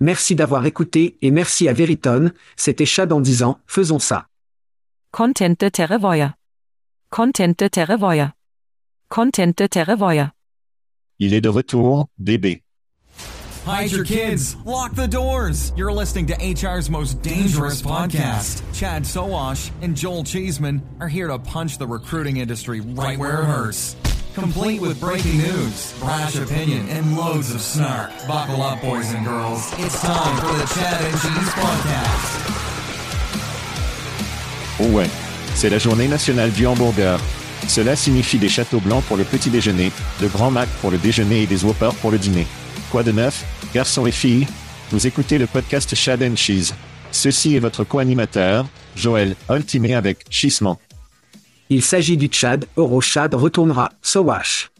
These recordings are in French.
Merci d'avoir écouté et merci à Veritone, c'était Chad en disant, faisons ça. Content de Terrevoya. Content de Terrevoya. Content de Terrevoya. Il est de retour, bébé. Hide your kids. Lock the doors. You're listening to HR's most dangerous podcast. Chad Soash and Joel Cheeseman are here to punch the recruiting industry right where it hurts. Complete with breaking news, brash opinion, and loads of snark. Buckle up, boys and girls. It's time for the Chad Cheese Podcast. Ouais. C'est la journée nationale du hamburger. Cela signifie des châteaux blancs pour le petit déjeuner, de grands macs pour le déjeuner et des whoppers pour le dîner. Quoi de neuf, garçons et filles? Vous écoutez le podcast Chad Cheese. Ceci est votre co-animateur, Joël, ultimé avec Chissement. Il s'agit du Tchad, Eurochad retournera, Sowash.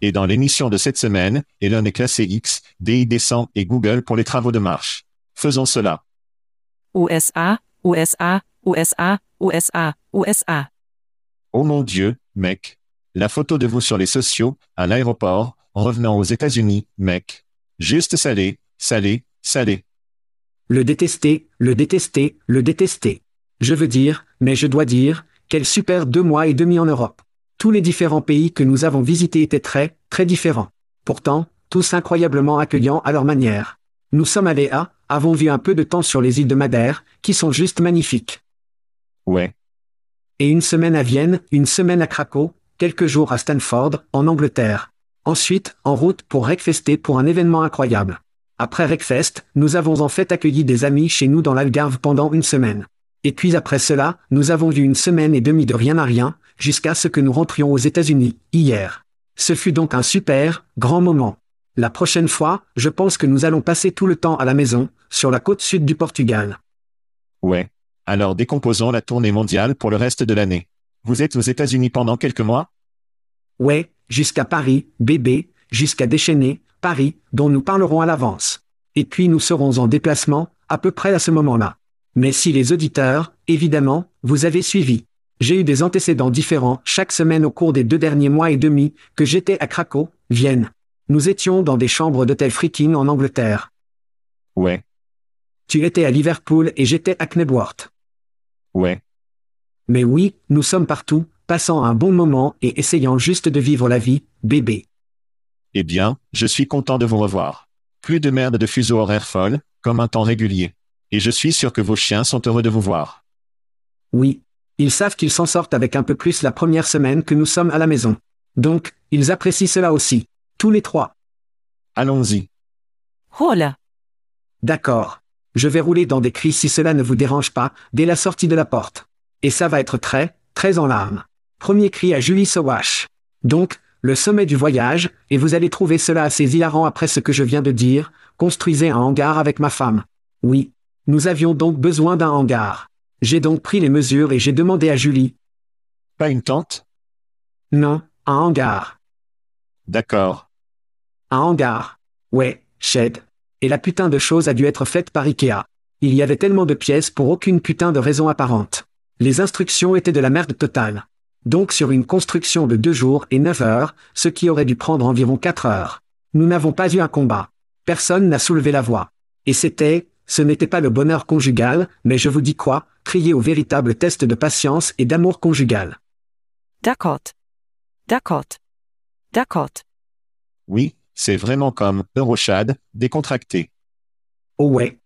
Et dans l'émission de cette semaine, Elon est classé X, DI descend et Google pour les travaux de marche. Faisons cela. USA, USA, USA, USA, USA. Oh mon Dieu, mec. La photo de vous sur les sociaux, à l'aéroport, revenant aux États-Unis, mec. Juste salé, salé, salé. Le détester, le détester, le détester. Je veux dire, mais je dois dire, quel super deux mois et demi en Europe. Tous les différents pays que nous avons visités étaient très, très différents. Pourtant, tous incroyablement accueillants à leur manière. Nous sommes allés à, avons vu un peu de temps sur les îles de Madère, qui sont juste magnifiques. Ouais. Et une semaine à Vienne, une semaine à Cracow, quelques jours à Stanford, en Angleterre. Ensuite, en route pour Rekfester pour un événement incroyable. Après Rekfest, nous avons en fait accueilli des amis chez nous dans l'Algarve pendant une semaine. Et puis après cela, nous avons vu une semaine et demie de rien à rien, jusqu'à ce que nous rentrions aux États-Unis, hier. Ce fut donc un super, grand moment. La prochaine fois, je pense que nous allons passer tout le temps à la maison, sur la côte sud du Portugal. Ouais. Alors décomposons la tournée mondiale pour le reste de l'année. Vous êtes aux États-Unis pendant quelques mois? Ouais, jusqu'à Paris, bébé, jusqu'à déchaîner, Paris, dont nous parlerons à l'avance. Et puis nous serons en déplacement, à peu près à ce moment-là. Mais si les auditeurs, évidemment, vous avez suivi. J'ai eu des antécédents différents chaque semaine au cours des deux derniers mois et demi, que j'étais à Cracow, Vienne. Nous étions dans des chambres d'hôtel freaking en Angleterre. Ouais. Tu étais à Liverpool et j'étais à Knebworth. Ouais. Mais oui, nous sommes partout, passant un bon moment et essayant juste de vivre la vie, bébé. Eh bien, je suis content de vous revoir. Plus de merde de fuseau horaire folle, comme un temps régulier. Et je suis sûr que vos chiens sont heureux de vous voir. Oui. Ils savent qu'ils s'en sortent avec un peu plus la première semaine que nous sommes à la maison. Donc, ils apprécient cela aussi. Tous les trois. Allons-y. Hola. D'accord. Je vais rouler dans des cris si cela ne vous dérange pas, dès la sortie de la porte. Et ça va être très, très en larmes. Premier cri à Julie Sowash. Donc, le sommet du voyage, et vous allez trouver cela assez hilarant après ce que je viens de dire, construisez un hangar avec ma femme. Oui. Nous avions donc besoin d'un hangar. J'ai donc pris les mesures et j'ai demandé à Julie. Pas une tente? Non, un hangar. D'accord. Un hangar. Ouais, shed. Et la putain de chose a dû être faite par Ikea. Il y avait tellement de pièces pour aucune putain de raison apparente. Les instructions étaient de la merde totale. Donc sur une construction de deux jours et neuf heures, ce qui aurait dû prendre environ quatre heures. Nous n'avons pas eu un combat. Personne n'a soulevé la voix. Et c'était, ce n'était pas le bonheur conjugal, mais je vous dis quoi, crier au véritable test de patience et d'amour conjugal. D'accord. D'accord. D'accord. Oui, c'est vraiment comme Euroshad, décontracté. Oh ouais.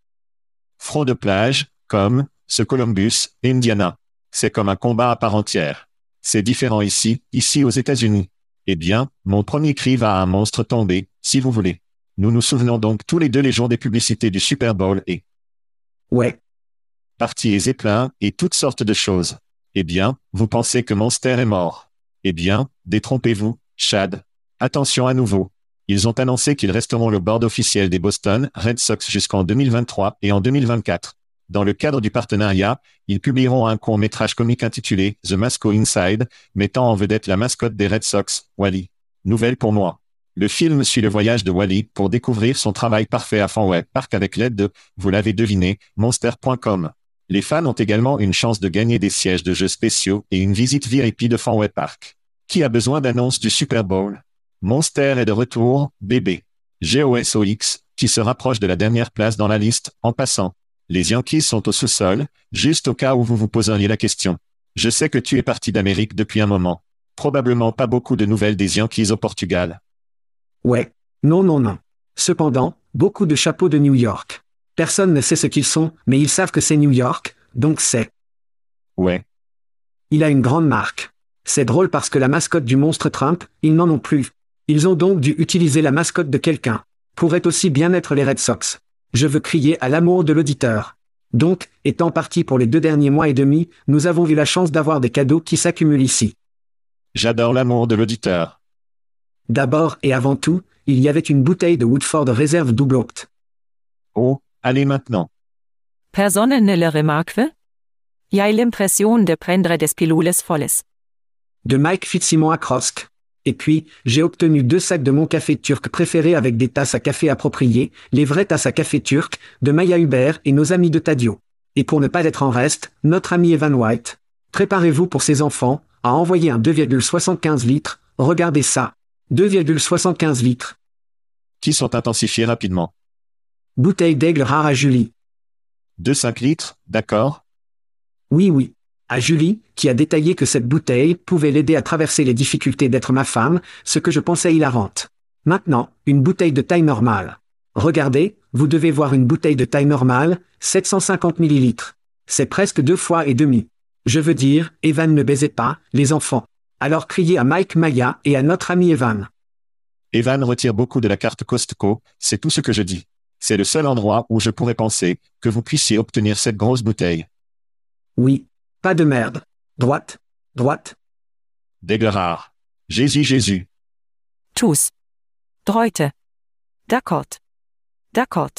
Front de plage, comme ce Columbus, Indiana. C'est comme un combat à part entière. C'est différent ici, ici aux États-Unis. Eh bien, mon premier cri va à un monstre tombé, si vous voulez. Nous nous souvenons donc tous les deux les jours des publicités du Super Bowl et Ouais. parties et plein et toutes sortes de choses. Eh bien, vous pensez que Monster est mort. Eh bien, détrompez-vous, Chad. Attention à nouveau. Ils ont annoncé qu'ils resteront le board officiel des Boston Red Sox jusqu'en 2023 et en 2024. Dans le cadre du partenariat, ils publieront un court métrage comique intitulé The Masco Inside, mettant en vedette la mascotte des Red Sox, Wally. Nouvelle pour moi. Le film suit le voyage de Wally pour découvrir son travail parfait à Fenway Park avec l'aide de, vous l'avez deviné, monster.com. Les fans ont également une chance de gagner des sièges de jeux spéciaux et une visite VIP de Fenway Park. Qui a besoin d'annonces du Super Bowl? Monster est de retour, bébé. GOSOX, qui se rapproche de la dernière place dans la liste, en passant. Les Yankees sont au sous-sol, juste au cas où vous vous poseriez la question. Je sais que tu es parti d'Amérique depuis un moment. Probablement pas beaucoup de nouvelles des Yankees au Portugal. Ouais. Non, non, non. Cependant, beaucoup de chapeaux de New York. Personne ne sait ce qu'ils sont, mais ils savent que c'est New York, donc c'est. Ouais. Il a une grande marque. C'est drôle parce que la mascotte du monstre Trump, ils n'en ont plus. Ils ont donc dû utiliser la mascotte de quelqu'un. Pourrait aussi bien être les Red Sox. Je veux crier à l'amour de l'auditeur. Donc, étant parti pour les deux derniers mois et demi, nous avons eu la chance d'avoir des cadeaux qui s'accumulent ici. J'adore l'amour de l'auditeur. D'abord et avant tout, il y avait une bouteille de Woodford réserve double opt. Oh, allez maintenant. Personen ne le remarque? Il a l'impression de prendre des pilules folles. De Mike Fitzsimon à Krosk. Et puis, j'ai obtenu deux sacs de mon café turc préféré avec des tasses à café appropriées, les vraies tasses à café turc, de Maya Hubert et nos amis de Tadio. Et pour ne pas être en reste, notre ami Evan White. Préparez-vous pour ses enfants, a envoyé un 2,75 litres, regardez ça. 2,75 litres. Qui sont intensifiés rapidement? Bouteille d'aigle rare à Julie. 2,5 litres, d'accord Oui oui. À Julie, qui a détaillé que cette bouteille pouvait l'aider à traverser les difficultés d'être ma femme, ce que je pensais hilarante. Maintenant, une bouteille de taille normale. Regardez, vous devez voir une bouteille de taille normale, 750 millilitres. C'est presque deux fois et demi. Je veux dire, Evan ne baisait pas, les enfants. Alors criez à Mike Maya et à notre ami Evan. Evan retire beaucoup de la carte Costco, c'est tout ce que je dis. C'est le seul endroit où je pourrais penser que vous puissiez obtenir cette grosse bouteille. Oui. Pas de merde. Droite. Droite. D'aigle rare. Jésus Jésus. Tous. Droite. D'accord. D'accord.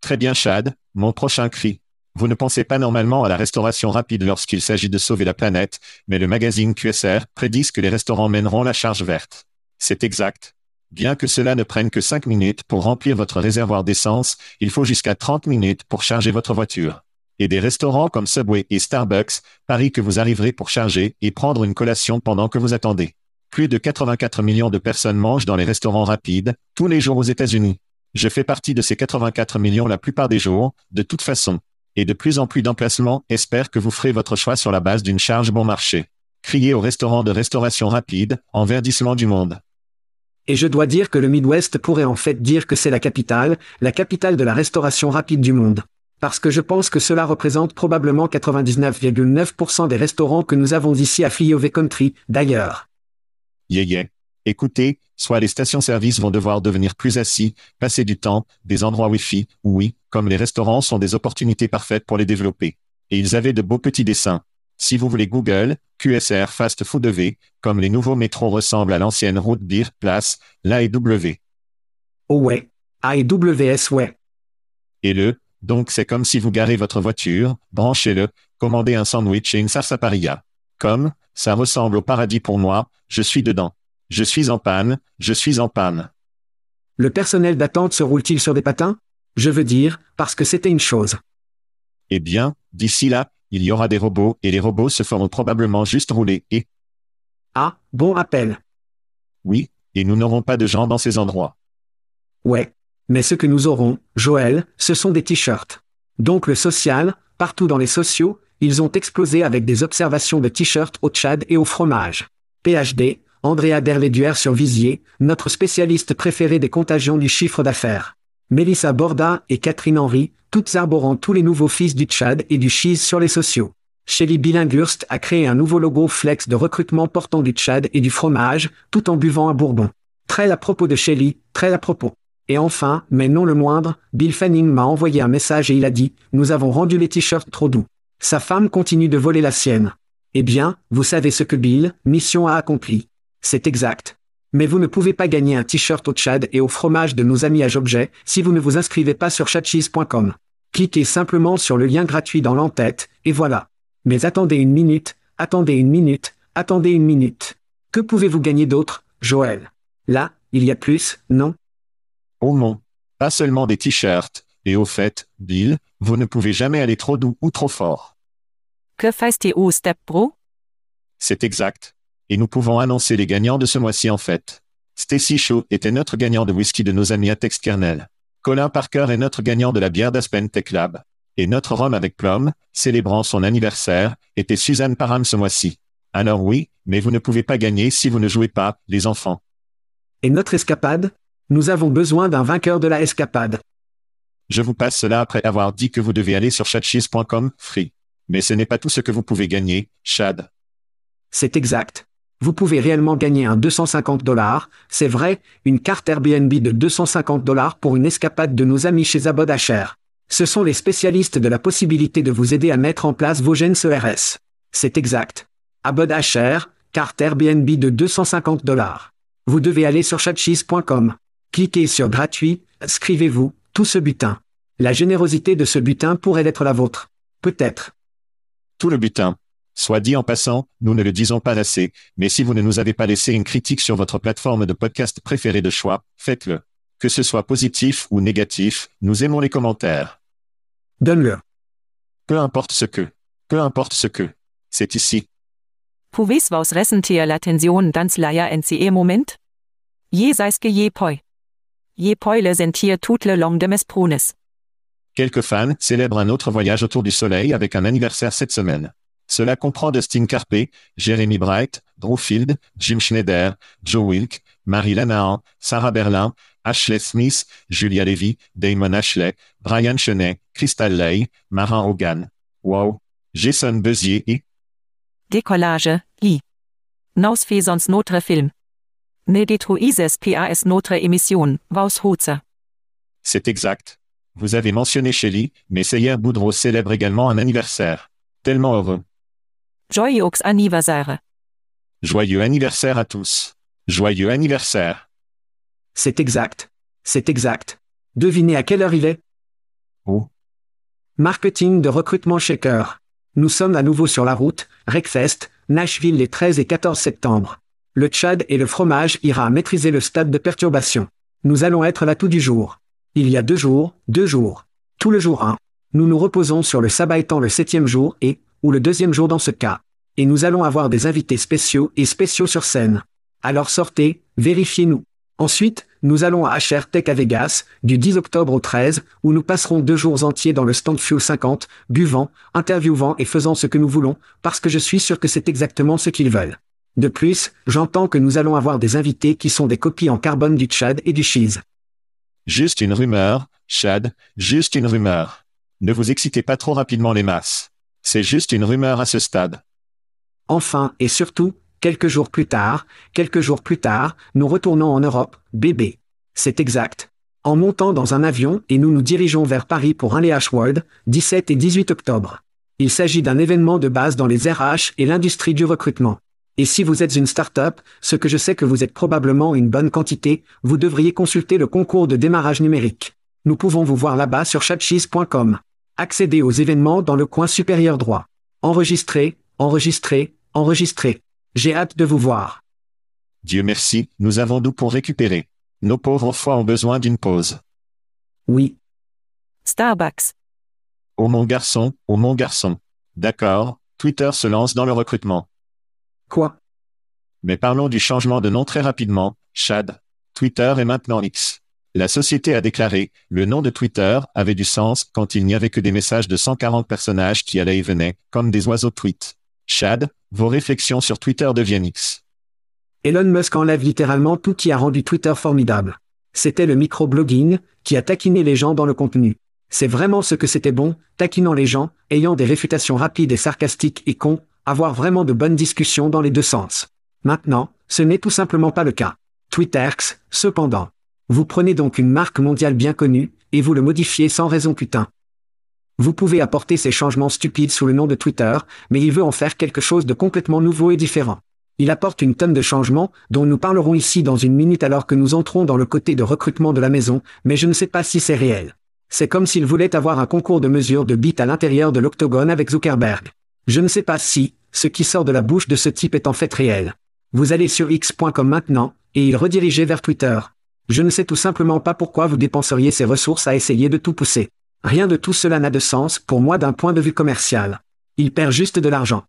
Très bien Chad, mon prochain cri. Vous ne pensez pas normalement à la restauration rapide lorsqu'il s'agit de sauver la planète, mais le magazine QSR prédit que les restaurants mèneront la charge verte. C'est exact. Bien que cela ne prenne que 5 minutes pour remplir votre réservoir d'essence, il faut jusqu'à 30 minutes pour charger votre voiture. Et des restaurants comme Subway et Starbucks parient que vous arriverez pour charger et prendre une collation pendant que vous attendez. Plus de 84 millions de personnes mangent dans les restaurants rapides, tous les jours aux États-Unis. Je fais partie de ces 84 millions la plupart des jours, de toute façon. Et de plus en plus d'emplacements espèrent que vous ferez votre choix sur la base d'une charge bon marché. Criez au restaurant de restauration rapide, en verdissement du monde. Et je dois dire que le Midwest pourrait en fait dire que c'est la capitale, la capitale de la restauration rapide du monde. Parce que je pense que cela représente probablement 99,9% des restaurants que nous avons ici à Flyové Country, d'ailleurs. Yeah yeah. Écoutez, soit les stations-service vont devoir devenir plus assis, passer du temps, des endroits Wi-Fi, ou oui, comme les restaurants sont des opportunités parfaites pour les développer. Et ils avaient de beaux petits dessins. Si vous voulez Google, QSR Fast Food V, comme les nouveaux métros ressemblent à l'ancienne route Beer Place, l'AEW. Oh ouais. AEWS ouais. Et le, donc c'est comme si vous garez votre voiture, branchez-le, commandez un sandwich et une sarsaparilla. Comme, ça ressemble au paradis pour moi, je suis dedans. Je suis en panne, je suis en panne. Le personnel d'attente se roule-t-il sur des patins? Je veux dire, parce que c'était une chose. Eh bien, d'ici là, Il y aura des robots et les robots se feront probablement juste rouler et, Ah, bon appel. oui, et nous n'aurons pas de gens dans ces endroits. Ouais. Mais ce que nous aurons, Joël, ce sont des t-shirts. Donc le social, partout dans les sociaux, ils ont explosé avec des observations de t-shirts au Tchad et au fromage. PhD, Andrea Derleduer sur Visier, notre spécialiste préféré des contagions du chiffre d'affaires. Mélissa Borda et Catherine Henry, toutes arborant tous les nouveaux fils du Tchad et du cheese sur les sociaux. Shelly Billinghurst a créé un nouveau logo flex de recrutement portant du Tchad et du fromage, tout en buvant un bourbon. Très à propos de Shelly, très à propos. Et enfin, mais non le moindre, Bill Fanning m'a envoyé un message et il a dit, nous avons rendu les t-shirts trop doux. Sa femme continue de voler la sienne. Eh bien, vous savez ce que Bill, mission a accompli. C'est exact. Mais vous ne pouvez pas gagner un t-shirt au Tchad et au fromage de nos amis à Objet si vous ne vous inscrivez pas sur chatcheese.com. Cliquez simplement sur le lien gratuit dans l'entête, et voilà. Mais attendez une minute, attendez une minute, attendez une minute. Que pouvez-vous gagner d'autre, Joël? Là, il y a plus, non? Oh non. Pas seulement des t-shirts. Et au fait, Bill, vous ne pouvez jamais aller trop doux ou trop fort. Que faites au Step Bro? C'est exact. Et nous pouvons annoncer les gagnants de ce mois-ci en fait. Stacy Shaw était notre gagnant de whisky de nos amis à Tex Kernel. Colin Parker est notre gagnant de la bière d'Aspen Tech Lab. Et notre rhum avec plum, célébrant son anniversaire, était Suzanne Parham ce mois-ci. Alors oui, mais vous ne pouvez pas gagner si vous ne jouez pas, les enfants. Et notre escapade? Nous avons besoin d'un vainqueur de la escapade. Je vous passe cela après avoir dit que vous devez aller sur chatcheese.com, free. Mais ce n'est pas tout ce que vous pouvez gagner, Chad. C'est exact. Vous pouvez réellement gagner un 250 dollars, c'est vrai, une carte Airbnb de 250 dollars pour une escapade de nos amis chez Abod Asher. Ce sont les spécialistes de la possibilité de vous aider à mettre en place vos gènes CRS. C'est exact. Abod Asher, carte Airbnb de 250 dollars. Vous devez aller sur chatcheese.com. Cliquez sur gratuit, inscrivez-vous, tout ce butin. La générosité de ce butin pourrait être la vôtre. Peut-être. Tout le butin. Soit dit en passant, nous ne le disons pas assez, mais si vous ne nous avez pas laissé une critique sur votre plateforme de podcast préférée de choix, faites-le. Que ce soit positif ou négatif, nous aimons les commentaires. Donne-le. Peu importe ce que. Peu importe ce que. C'est ici. Puvis vos ressentir la tension dans l'aya NCE moment? Je seis que je poi. Je poi le sentir tout le long de mes prunes. Quelques fans célèbrent un autre voyage autour du soleil avec un anniversaire cette semaine. Cela comprend Dustin Carpe, Jeremy Bright, Drew Field, Jim Schneider, Joe Wilk, Marie Lanahan, Sarah Berlin, Ashley Smith, Julia Levy, Damon Ashley, Brian Chenet, Crystal Lay, Marin Hogan. Wow. Jason Bezier et Décollage, I. Nos faisons notre film. Ne détruises PAS notre émission, Hoza. C'est exact. Vous avez mentionné Shelly, mais Seyer Boudreau célèbre également un anniversaire. Tellement heureux. Joyeux anniversaire. Joyeux anniversaire à tous. Joyeux anniversaire. C'est exact. C'est exact. Devinez à quelle heure il est? Oh. Marketing de recrutement Shaker. Nous sommes à nouveau sur la route, Wreckfest, Nashville les 13 et 14 septembre. Le Tchad et le fromage ira à maîtriser le stade de perturbation. Nous allons être là tout du jour. Il y a deux jours, deux jours. Tout le jour 1. Nous nous reposons sur le sabbat étant le septième jour et, ou le deuxième jour dans ce cas. Et nous allons avoir des invités spéciaux et spéciaux sur scène. Alors sortez, vérifiez-nous. Ensuite, nous allons à HR Tech à Vegas, du 10 octobre au 13, où nous passerons deux jours entiers dans le stand Fuel 50, buvant, interviewant et faisant ce que nous voulons, parce que je suis sûr que c'est exactement ce qu'ils veulent. De plus, j'entends que nous allons avoir des invités qui sont des copies en carbone du Tchad et du cheese. Juste une rumeur, Chad, juste une rumeur. Ne vous excitez pas trop rapidement les masses. C'est juste une rumeur à ce stade. Enfin et surtout, quelques jours plus tard, quelques jours plus tard, nous retournons en Europe, bébé. C'est exact. En montant dans un avion et nous nous dirigeons vers Paris pour un LH World, 17 et 18 octobre. Il s'agit d'un événement de base dans les RH et l'industrie du recrutement. Et si vous êtes une start-up, ce que je sais que vous êtes probablement une bonne quantité, vous devriez consulter le concours de démarrage numérique. Nous pouvons vous voir là-bas sur chatcheese.com. Accédez aux événements dans le coin supérieur droit. Enregistrez, enregistrez, enregistrez. J'ai hâte de vous voir. Dieu merci, nous avons d'où pour récupérer. Nos pauvres foies ont besoin d'une pause. Oui, Starbucks. Oh mon garçon, oh mon garçon. D'accord, Twitter se lance dans le recrutement. Quoi? Mais parlons du changement de nom très rapidement, Chad. Twitter est maintenant X. La société a déclaré, le nom de Twitter avait du sens quand il n'y avait que des messages de 140 personnages qui allaient et venaient, comme des oiseaux de tweet. Chad, vos réflexions sur Twitter deviennent X. Elon Musk enlève littéralement tout qui a rendu Twitter formidable. C'était le microblogging, qui a taquiné les gens dans le contenu. C'est vraiment ce que c'était bon, taquinant les gens, ayant des réfutations rapides et sarcastiques et cons, avoir vraiment de bonnes discussions dans les deux sens. Maintenant, ce n'est tout simplement pas le cas. Twitterx, cependant. Vous prenez donc une marque mondiale bien connue, et vous le modifiez sans raison putain. Vous pouvez apporter ces changements stupides sous le nom de Twitter, mais il veut en faire quelque chose de complètement nouveau et différent. Il apporte une tonne de changements, dont nous parlerons ici dans une minute alors que nous entrons dans le côté de recrutement de la maison, mais je ne sais pas si c'est réel. C'est comme s'il voulait avoir un concours de mesure de bits à l'intérieur de l'octogone avec Zuckerberg. Je ne sais pas si, ce qui sort de la bouche de ce type est en fait réel. Vous allez sur x.com maintenant, et il redirigeait vers Twitter. Je ne sais tout simplement pas pourquoi vous dépenseriez ces ressources à essayer de tout pousser. Rien de tout cela n'a de sens pour moi d'un point de vue commercial. Il perd juste de l'argent.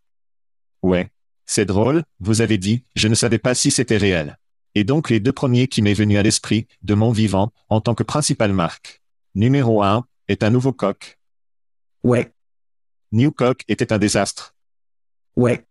Ouais. C'est drôle, vous avez dit, je ne savais pas si c'était réel. Et donc les deux premiers qui m'est venu à l'esprit, de mon vivant, en tant que principale marque. Numéro 1, est un nouveau coq. Ouais, New Coq était un désastre. ouais,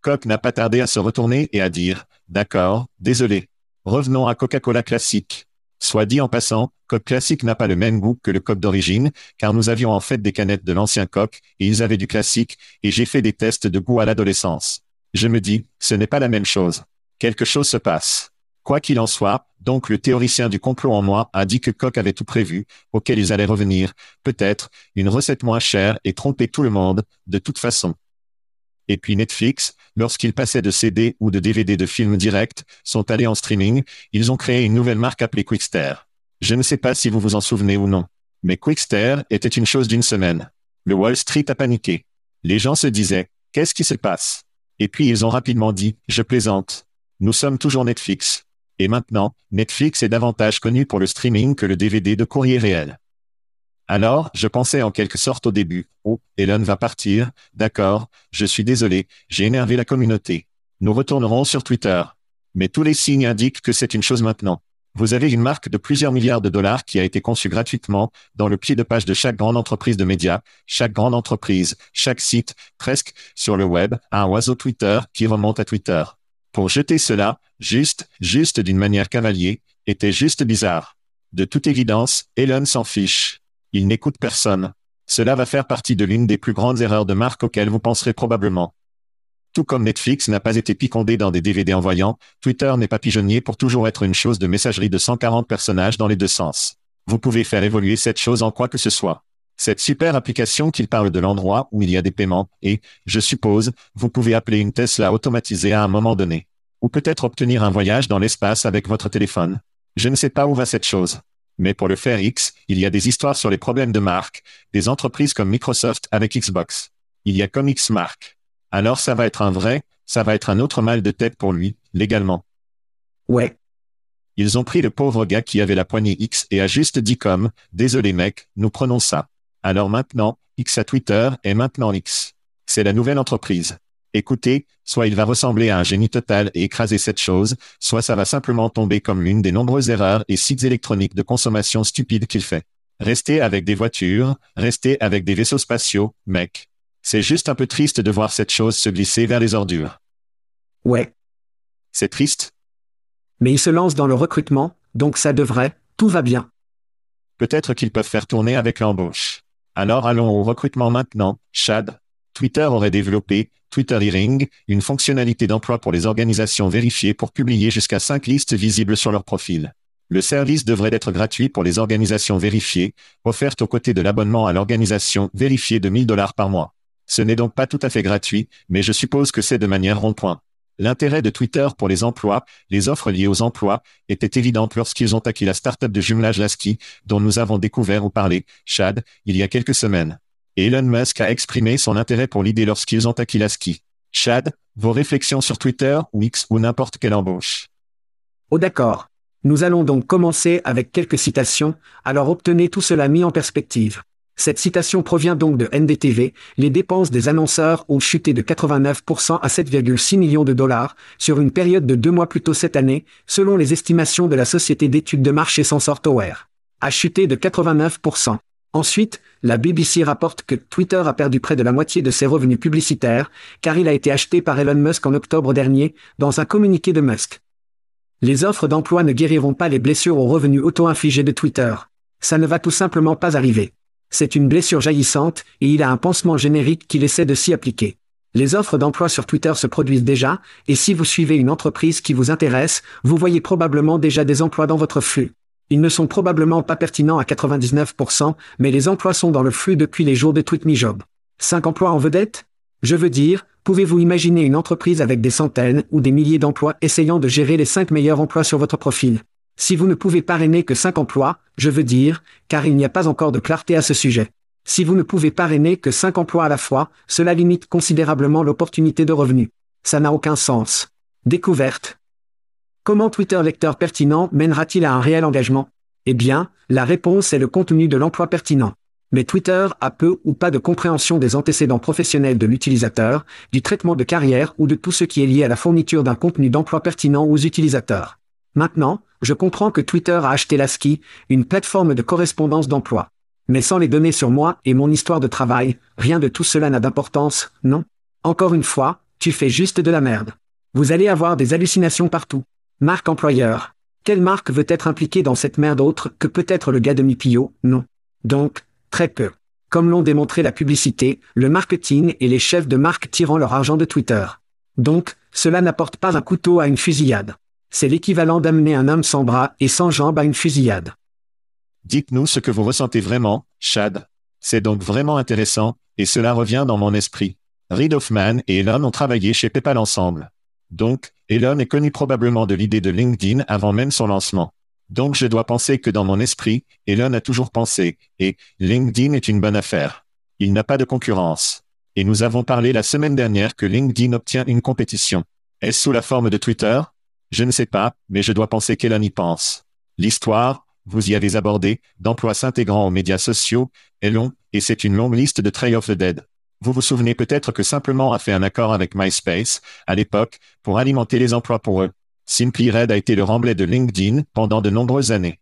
Coq n'a pas tardé à se retourner et à dire, d'accord, désolé. Revenons à Coca-Cola classique. Soit dit en passant, Coq classique n'a pas le même goût que le Coq d'origine, car nous avions en fait des canettes de l'ancien Coq, et ils avaient du classique, et j'ai fait des tests de goût à l'adolescence. Je me dis, ce n'est pas la même chose. Quelque chose se passe. Quoi qu'il en soit, donc le théoricien du complot en moi a dit que Coq avait tout prévu, auquel ils allaient revenir, peut-être, une recette moins chère et tromper tout le monde, de toute façon. Et puis Netflix, lorsqu'ils passaient de CD ou de DVD de films directs, sont allés en streaming, ils ont créé une nouvelle marque appelée Quickster. Je ne sais pas si vous vous en souvenez ou non. Mais Quickster était une chose d'une semaine. Le Wall Street a paniqué. Les gens se disaient, qu'est-ce qui se passe? Et puis ils ont rapidement dit, je plaisante. Nous sommes toujours Netflix. Et maintenant, Netflix est davantage connu pour le streaming que le DVD de courrier réel. Alors, je pensais en quelque sorte au début, oh, Elon va partir, d'accord, je suis désolé, j'ai énervé la communauté. Nous retournerons sur Twitter. Mais tous les signes indiquent que c'est une chose maintenant. Vous avez une marque de plusieurs milliards de dollars qui a été conçue gratuitement, dans le pied de page de chaque grande entreprise de médias, chaque grande entreprise, chaque site, presque, sur le web, un oiseau Twitter qui remonte à Twitter. Pour jeter cela, juste, juste d'une manière cavalier, était juste bizarre. De toute évidence, Elon s'en fiche. Il n'écoute personne. Cela va faire partie de l'une des plus grandes erreurs de marque auxquelles vous penserez probablement. Tout comme Netflix n'a pas été picondé dans des DVD envoyants, Twitter n'est pas pigeonnier pour toujours être une chose de messagerie de 140 personnages dans les deux sens. Vous pouvez faire évoluer cette chose en quoi que ce soit. Cette super application qu'il parle de l'endroit où il y a des paiements, et, je suppose, vous pouvez appeler une Tesla automatisée à un moment donné. Ou peut-être obtenir un voyage dans l'espace avec votre téléphone. Je ne sais pas où va cette chose. Mais pour le faire X, il y a des histoires sur les problèmes de marque, des entreprises comme Microsoft avec Xbox. Il y a comme X-Mark. Alors ça va être un vrai, ça va être un autre mal de tête pour lui, légalement. ouais, Ils ont pris le pauvre gars qui avait la poignée X et a juste dit comme, désolé mec, nous prenons ça. Alors maintenant, X à Twitter est maintenant X. C'est la nouvelle entreprise. Écoutez, soit il va ressembler à un génie total et écraser cette chose, soit ça va simplement tomber comme l'une des nombreuses erreurs et sites électroniques de consommation stupides qu'il fait. Restez avec des voitures, restez avec des vaisseaux spatiaux, mec. C'est juste un peu triste de voir cette chose se glisser vers les ordures. ouais. C'est triste, Mais il se lance dans le recrutement, donc ça devrait, tout va bien. Peut-être qu'ils peuvent faire tourner avec l'embauche. Alors allons au recrutement maintenant, Chad. Twitter aurait développé, Twitter Hearing, une fonctionnalité d'emploi pour les organisations vérifiées pour publier jusqu'à cinq listes visibles sur leur profil. Le service devrait être gratuit pour les organisations vérifiées, offerte aux côtés de l'abonnement à l'organisation vérifiée de 1000 dollars par mois. Ce n'est donc pas tout à fait gratuit, mais je suppose que c'est de manière rond-point. L'intérêt de Twitter pour les emplois, les offres liées aux emplois, était évidente lorsqu'ils ont acquis la start-up de jumelage Lasky, dont nous avons découvert ou parlé, Chad, il y a quelques semaines. Elon Musk a exprimé son intérêt pour l'idée lorsqu'ils ont acquis Lasky. Chad, vos réflexions sur Twitter ou X ou n'importe quelle embauche. Oh d'accord. Nous allons donc commencer avec quelques citations, alors obtenez tout cela mis en perspective. Cette citation provient donc de NDTV, les dépenses des annonceurs ont chuté de 89% à 7,6 millions de dollars, sur une période de deux mois plus tôt cette année, selon les estimations de la société d'études de marché Sensortoware. A chuté de 89%. Ensuite, la BBC rapporte que Twitter a perdu près de la moitié de ses revenus publicitaires, car il a été acheté par Elon Musk en octobre dernier, dans un communiqué de Musk. Les offres d'emploi ne guériront pas les blessures aux revenus auto-infligés de Twitter. Ça ne va tout simplement pas arriver. C'est une blessure jaillissante, et il a un pansement générique qu'il essaie de s'y appliquer. Les offres d'emploi sur Twitter se produisent déjà, et si vous suivez une entreprise qui vous intéresse, vous voyez probablement déjà des emplois dans votre flux. Ils ne sont probablement pas pertinents à 99%, mais les emplois sont dans le flux depuis les jours de TweetMeJob. 5 emplois en vedette? Je veux dire, pouvez-vous imaginer une entreprise avec des centaines ou des milliers d'emplois essayant de gérer les 5 meilleurs emplois sur votre profil? Si vous ne pouvez parrainer que 5 emplois, je veux dire, car il n'y a pas encore de clarté à ce sujet. Si vous ne pouvez parrainer que 5 emplois à la fois, cela limite considérablement l'opportunité de revenus. Ça n'a aucun sens. Découverte. Comment Twitter lecteur pertinent mènera-t-il à un réel engagement? Eh bien, la réponse est le contenu de l'emploi pertinent. Mais Twitter a peu ou pas de compréhension des antécédents professionnels de l'utilisateur, du traitement de carrière ou de tout ce qui est lié à la fourniture d'un contenu d'emploi pertinent aux utilisateurs. Maintenant, je comprends que Twitter a acheté Lasky, une plateforme de correspondance d'emploi. Mais sans les données sur moi et mon histoire de travail, rien de tout cela n'a d'importance, non? Encore une fois, tu fais juste de la merde. Vous allez avoir des hallucinations partout. Marque employeur. Quelle marque veut être impliquée dans cette merde autre que peut-être le gars de Mipio? Non. Donc, très peu. Comme l'ont démontré la publicité, le marketing et les chefs de marque tirant leur argent de Twitter. Donc, cela n'apporte pas un couteau à une fusillade. C'est l'équivalent d'amener un homme sans bras et sans jambes à une fusillade. Dites-nous ce que vous ressentez vraiment, Chad. C'est donc vraiment intéressant, et cela revient dans mon esprit. Reid Hoffman et Elon ont travaillé chez PayPal ensemble. Donc, Elon est connu probablement de l'idée de LinkedIn avant même son lancement. Donc je dois penser que dans mon esprit, Elon a toujours pensé, et LinkedIn est une bonne affaire. Il n'a pas de concurrence. Et nous avons parlé la semaine dernière que LinkedIn obtient une compétition. Est-ce sous la forme de Twitter? Je ne sais pas, mais je dois penser qu'Elon y pense. L'histoire, vous y avez abordé, d'emplois s'intégrant aux médias sociaux, est long, et c'est une longue liste de Trail of the Dead. Vous vous souvenez peut-être que simplement a fait un accord avec MySpace, à l'époque, pour alimenter les emplois pour eux. Simply Red a été le remblai de LinkedIn pendant de nombreuses années.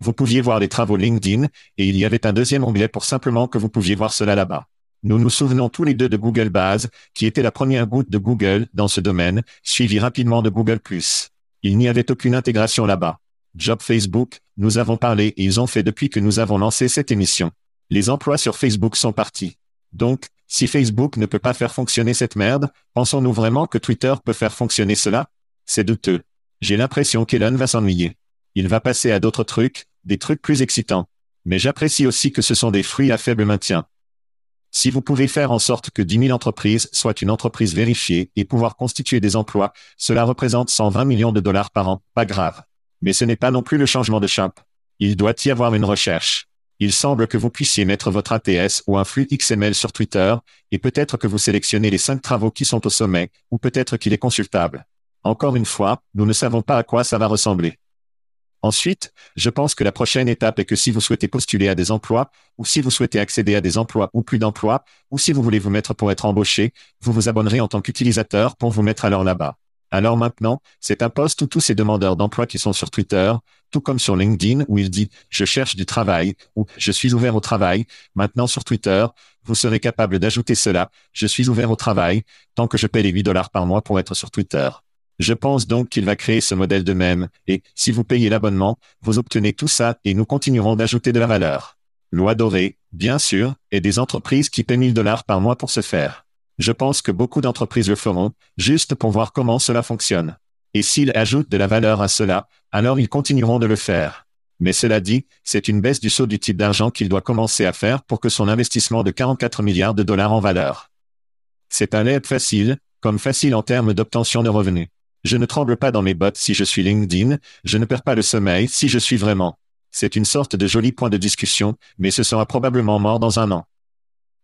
Vous pouviez voir les travaux LinkedIn, et il y avait un deuxième onglet pour simplement que vous pouviez voir cela là-bas. Nous nous souvenons tous les deux de Google Base, qui était la première goutte de Google dans ce domaine, suivi rapidement de Google ⁇ Il n'y avait aucune intégration là-bas. Job Facebook, nous avons parlé et ils ont fait depuis que nous avons lancé cette émission. Les emplois sur Facebook sont partis. Donc, si Facebook ne peut pas faire fonctionner cette merde, pensons-nous vraiment que Twitter peut faire fonctionner cela? C'est douteux. J'ai l'impression qu'Elon va s'ennuyer. Il va passer à d'autres trucs, des trucs plus excitants. Mais j'apprécie aussi que ce sont des fruits à faible maintien. Si vous pouvez faire en sorte que 10 000 entreprises soient une entreprise vérifiée et pouvoir constituer des emplois, cela représente 120 millions de dollars par an, pas grave. Mais ce n'est pas non plus le changement de champ. Il doit y avoir une recherche. Il semble que vous puissiez mettre votre ATS ou un flux XML sur Twitter, et peut-être que vous sélectionnez les cinq travaux qui sont au sommet, ou peut-être qu'il est consultable. Encore une fois, nous ne savons pas à quoi ça va ressembler. Ensuite, je pense que la prochaine étape est que si vous souhaitez postuler à des emplois, ou si vous souhaitez accéder à des emplois ou plus d'emplois, ou si vous voulez vous mettre pour être embauché, vous vous abonnerez en tant qu'utilisateur pour vous mettre alors là-bas. Alors maintenant, c'est un poste où tous ces demandeurs d'emploi qui sont sur Twitter, tout comme sur LinkedIn où il dit je cherche du travail ou je suis ouvert au travail. Maintenant sur Twitter, vous serez capable d'ajouter cela, je suis ouvert au travail, tant que je paie les 8 dollars par mois pour être sur Twitter. Je pense donc qu'il va créer ce modèle de même, et, si vous payez l'abonnement, vous obtenez tout ça et nous continuerons d'ajouter de la valeur. Loi dorée, bien sûr, et des entreprises qui paient 1000 dollars par mois pour ce faire. Je pense que beaucoup d'entreprises le feront, juste pour voir comment cela fonctionne. Et s'ils ajoutent de la valeur à cela, alors ils continueront de le faire. Mais cela dit, c'est une baisse du saut du type d'argent qu'il doit commencer à faire pour que son investissement de 44 milliards de dollars en valeur. C'est un aide facile, comme facile en termes d'obtention de revenus. Je ne tremble pas dans mes bottes si je suis LinkedIn, je ne perds pas le sommeil si je suis vraiment. C'est une sorte de joli point de discussion, mais ce sera probablement mort dans un an.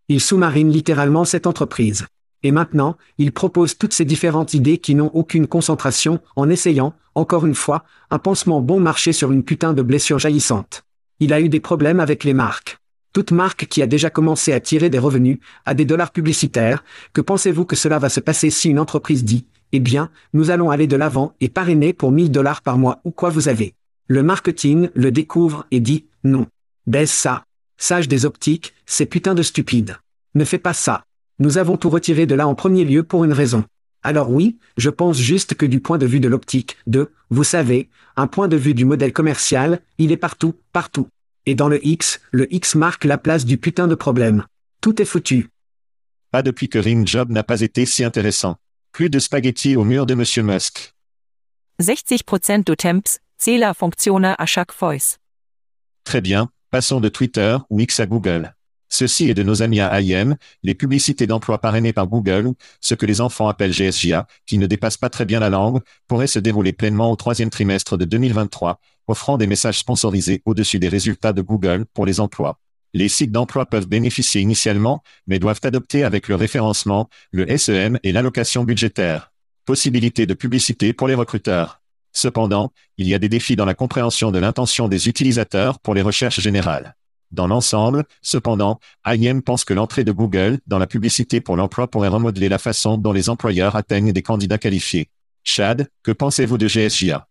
Il sous-marine littéralement cette entreprise. Et maintenant, il propose toutes ces différentes idées qui n'ont aucune concentration, en essayant, encore une fois, un pansement bon marché sur une putain de blessure jaillissante. Il a eu des problèmes avec les marques. Toute marque qui a déjà commencé à tirer des revenus, à des dollars publicitaires, que pensez-vous que cela va se passer si une entreprise dit, eh bien, nous allons aller de l'avant et parrainer pour 1000 dollars par mois ou quoi vous avez. Le marketing le découvre et dit, non. Baisse ça. Sage des optiques, c'est putain de stupide. Ne fais pas ça. Nous avons tout retiré de là en premier lieu pour une raison. Alors oui, je pense juste que du point de vue de l'optique, de, vous savez, un point de vue du modèle commercial, il est partout, partout. Et dans le X, le X marque la place du putain de problème. Tout est foutu. Pas depuis que Rim Job n'a pas été si intéressant. Plus de spaghettis au mur de Monsieur Musk. 60% du temps, Zählerfunktionen à chaque fois. Très bien, passons de Twitter ou X à Google. Ceci est de nos amis à IM, les publicités d'emploi parrainées par Google, ce que les enfants appellent GSJA, qui ne dépassent pas très bien la langue, pourraient se dérouler pleinement au troisième trimestre de 2023, offrant des messages sponsorisés au-dessus des résultats de Google pour les emplois. Les sites d'emploi peuvent bénéficier initialement, mais doivent adopter avec le référencement, le SEM et l'allocation budgétaire. Possibilité de publicité pour les recruteurs. Cependant, il y a des défis dans la compréhension de l'intention des utilisateurs pour les recherches générales. Dans l'ensemble, cependant, IM pense que l'entrée de Google dans la publicité pour l'emploi pourrait remodeler la façon dont les employeurs atteignent des candidats qualifiés. Chad, que pensez-vous de GSJA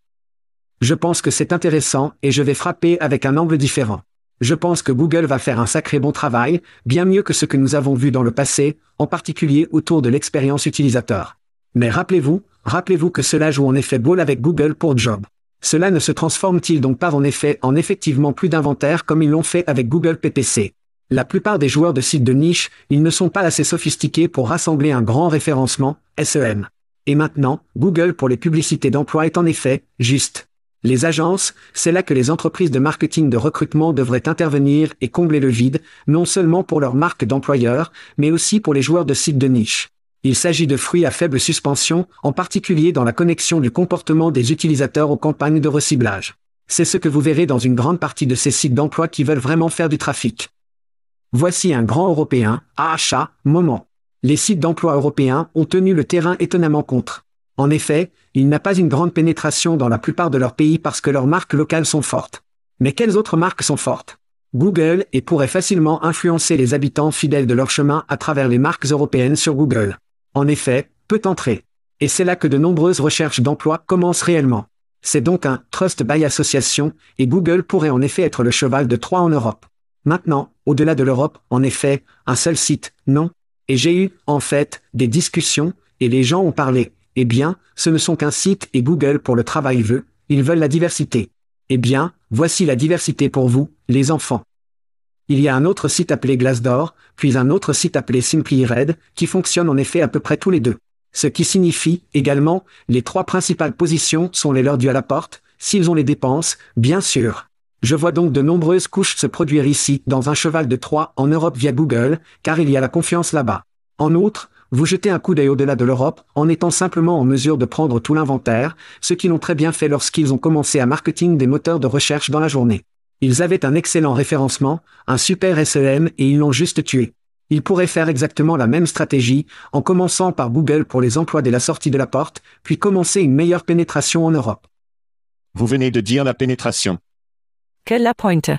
Je pense que c'est intéressant et je vais frapper avec un angle différent. Je pense que Google va faire un sacré bon travail, bien mieux que ce que nous avons vu dans le passé, en particulier autour de l'expérience utilisateur. Mais rappelez-vous, rappelez-vous que cela joue en effet ball avec Google pour Job. Cela ne se transforme-t-il donc pas en effet en effectivement plus d'inventaire comme ils l'ont fait avec Google PPC La plupart des joueurs de sites de niche, ils ne sont pas assez sophistiqués pour rassembler un grand référencement, SEM. Et maintenant, Google pour les publicités d'emploi est en effet, juste. Les agences, c'est là que les entreprises de marketing de recrutement devraient intervenir et combler le vide, non seulement pour leurs marques d'employeurs, mais aussi pour les joueurs de sites de niche. Il s'agit de fruits à faible suspension, en particulier dans la connexion du comportement des utilisateurs aux campagnes de reciblage. C'est ce que vous verrez dans une grande partie de ces sites d'emploi qui veulent vraiment faire du trafic. Voici un grand européen, achat, moment. Les sites d'emploi européens ont tenu le terrain étonnamment contre. En effet, il n'a pas une grande pénétration dans la plupart de leurs pays parce que leurs marques locales sont fortes. Mais quelles autres marques sont fortes? Google et pourrait facilement influencer les habitants fidèles de leur chemin à travers les marques européennes sur Google en effet, peut entrer. Et c'est là que de nombreuses recherches d'emploi commencent réellement. C'est donc un trust by association, et Google pourrait en effet être le cheval de Troie en Europe. Maintenant, au-delà de l'Europe, en effet, un seul site, non. Et j'ai eu, en fait, des discussions, et les gens ont parlé. Eh bien, ce ne sont qu'un site et Google pour le travail veut, ils veulent la diversité. Eh bien, voici la diversité pour vous, les enfants. Il y a un autre site appelé Glassdoor, puis un autre site appelé Simply Red, qui fonctionne en effet à peu près tous les deux. Ce qui signifie, également, les trois principales positions sont les leurs dus à la porte, s'ils ont les dépenses, bien sûr. Je vois donc de nombreuses couches se produire ici, dans un cheval de Troie, en Europe via Google, car il y a la confiance là-bas. En outre, vous jetez un coup d'œil au-delà de l'Europe, en étant simplement en mesure de prendre tout l'inventaire, ce qu'ils ont très bien fait lorsqu'ils ont commencé à marketing des moteurs de recherche dans la journée. Ils avaient un excellent référencement, un super SEM et ils l'ont juste tué. Ils pourraient faire exactement la même stratégie, en commençant par Google pour les emplois dès la sortie de la porte, puis commencer une meilleure pénétration en Europe. Vous venez de dire la pénétration. Quelle la pointe?